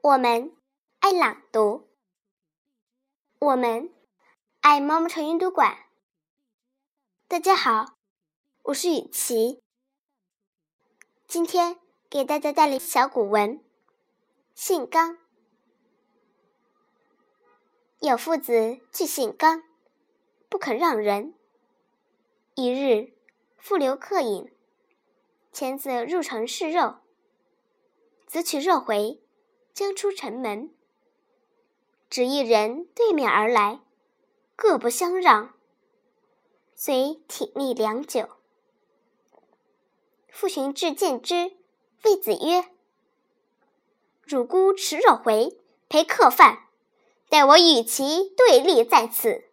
我们爱朗读，我们爱毛毛虫阅读馆。大家好，我是雨琪，今天给大家带来小古文《姓刚》。有父子俱姓刚，不肯让人。一日，父留客饮，遣子入城试肉。子取肉回，将出城门，只一人对面而来，各不相让，遂挺立良久。父寻至见之，谓子曰：“汝孤迟若回，陪客饭，待我与其对立在此。”